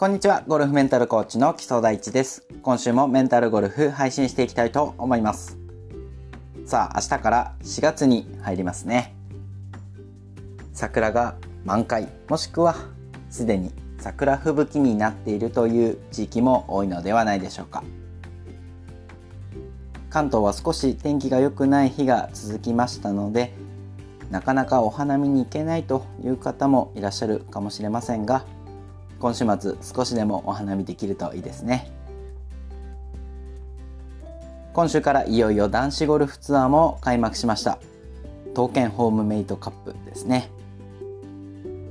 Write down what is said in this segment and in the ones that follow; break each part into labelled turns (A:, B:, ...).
A: こんにちは。ゴルフメンタルコーチの木曽大地です。今週もメンタルゴルフ配信していきたいと思います。さあ、明日から4月に入りますね。桜が満開、もしくはすでに桜吹雪になっているという地域も多いのではないでしょうか。関東は少し天気が良くない日が続きましたので、なかなかお花見に行けないという方もいらっしゃるかもしれませんが、今週末少しでもお花見できるといいですね。今週からいよいよ男子ゴルフツアーも開幕しました。刀剣ホームメイトカップですね。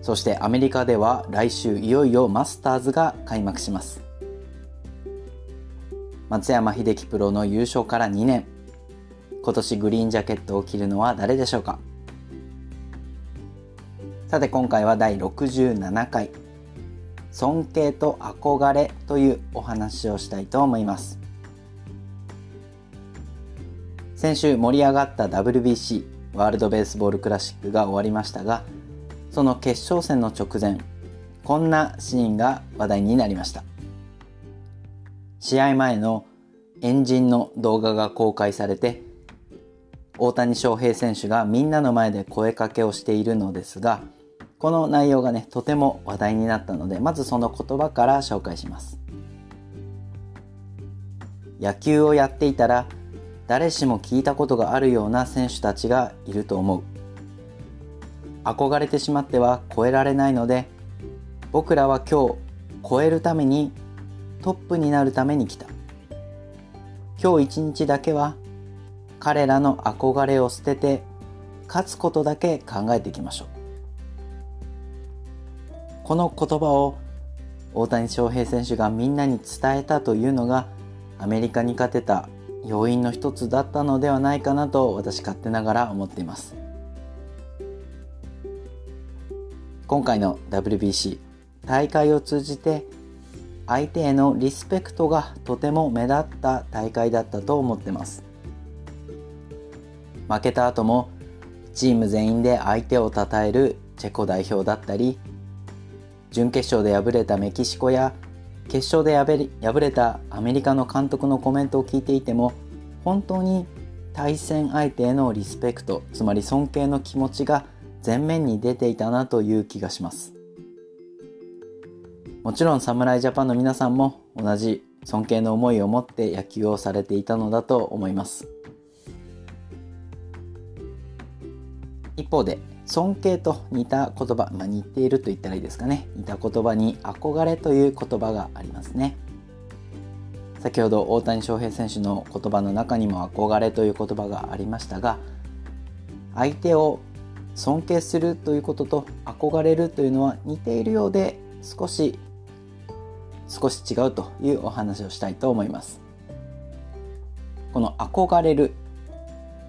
A: そしてアメリカでは来週いよいよマスターズが開幕します。松山英樹プロの優勝から2年。今年グリーンジャケットを着るのは誰でしょうか。さて今回は第67回。尊敬と憧れというお話をしたいと思います。先週盛り上がった WBC ワールドベースボールクラシックが終わりましたがその決勝戦の直前こんなシーンが話題になりました。試合前のエンジンの動画が公開されて大谷翔平選手がみんなの前で声かけをしているのですがこの内容がね、とても話題になったので、まずその言葉から紹介します。野球をやっていたら、誰しも聞いたことがあるような選手たちがいると思う。憧れてしまっては超えられないので、僕らは今日超えるためにトップになるために来た。今日一日だけは彼らの憧れを捨てて勝つことだけ考えていきましょう。この言葉を大谷翔平選手がみんなに伝えたというのがアメリカに勝てた要因の一つだったのではないかなと私勝手ながら思っています。今回の WBC 大会を通じて相手へのリスペクトがとても目立った大会だったと思ってます。負けた後もチーム全員で相手を称えるチェコ代表だったり準決勝で敗れたメキシコや決勝で敗れたアメリカの監督のコメントを聞いていても本当に対戦相手へのリスペクトつまり尊敬の気持ちが前面に出ていたなという気がします。もちろん侍ジャパンの皆さんも同じ尊敬の思いを持って野球をされていたのだと思います。一方で尊敬と似た言葉、まあ、似ていると言ったらいいですかね。似た言葉に憧れという言葉がありますね。先ほど大谷翔平選手の言葉の中にも憧れという言葉がありましたが相手を尊敬するということと憧れるというのは似ているようで少し少し違うというお話をしたいと思います。この憧れる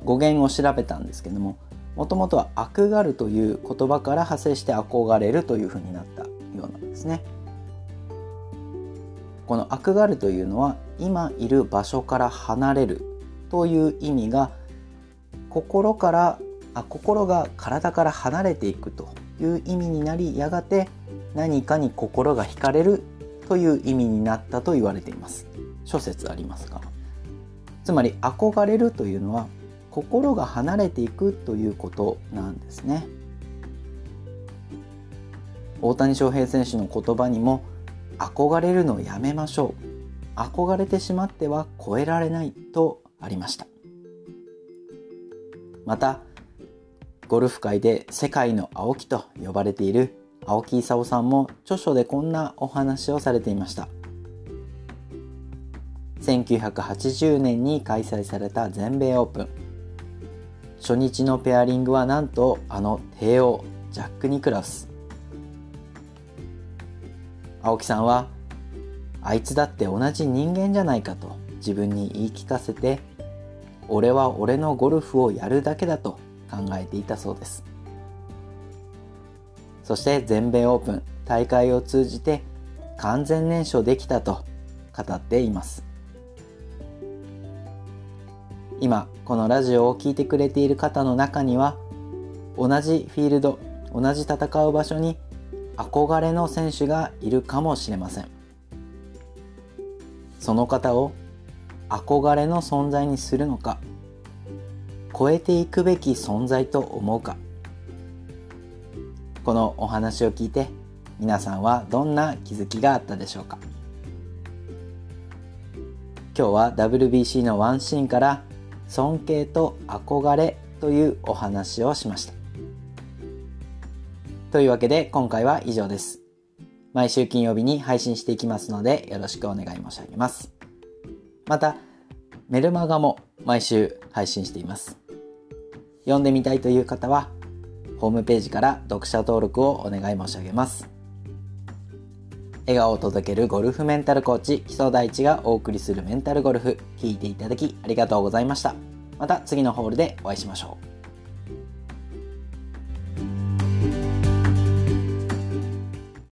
A: 語源を調べたんですけどももともとは憧るという言葉から派生して憧れるというふうになったようなんですね。この憧るというのは今いる場所から離れるという意味が心からあ心が体から離れていくという意味になりやがて何かに心が惹かれるという意味になったと言われています諸説ありますがつまり憧れるというのは心が離れていくということなんですね。大谷翔平選手の言葉にも憧れるのをやめましょう。憧れてしまっては超えられないとありました。またゴルフ界で世界の青木と呼ばれている青木功さんも著書でこんなお話をされていました。1980年に開催された全米オープン。初日のペアリングはなんとあの帝王ジャック・ニクラウス。青木さんはあいつだって同じ人間じゃないかと自分に言い聞かせて俺は俺のゴルフをやるだけだと考えていたそうです。そして全米オープン大会を通じて完全燃焼できたと語っています。今このラジオを聴いてくれている方の中には同じフィールド同じ戦う場所に憧れの選手がいるかもしれません。その方を憧れの存在にするのか超えていくべき存在と思うか。このお話を聞いて皆さんはどんな気づきがあったでしょうか。今日は WBC のワンシーンから尊敬と憧れというお話をしました。というわけで今回は以上です。毎週金曜日に配信していきますのでよろしくお願い申し上げます。またメルマガも毎週配信しています。読んでみたいという方はホームページから読者登録をお願い申し上げます。笑顔を届けるゴルフメンタルコーチ木曽大地がお送りするメンタルゴルフ聞いていただきありがとうございました。また次のホールでお会いしましょう。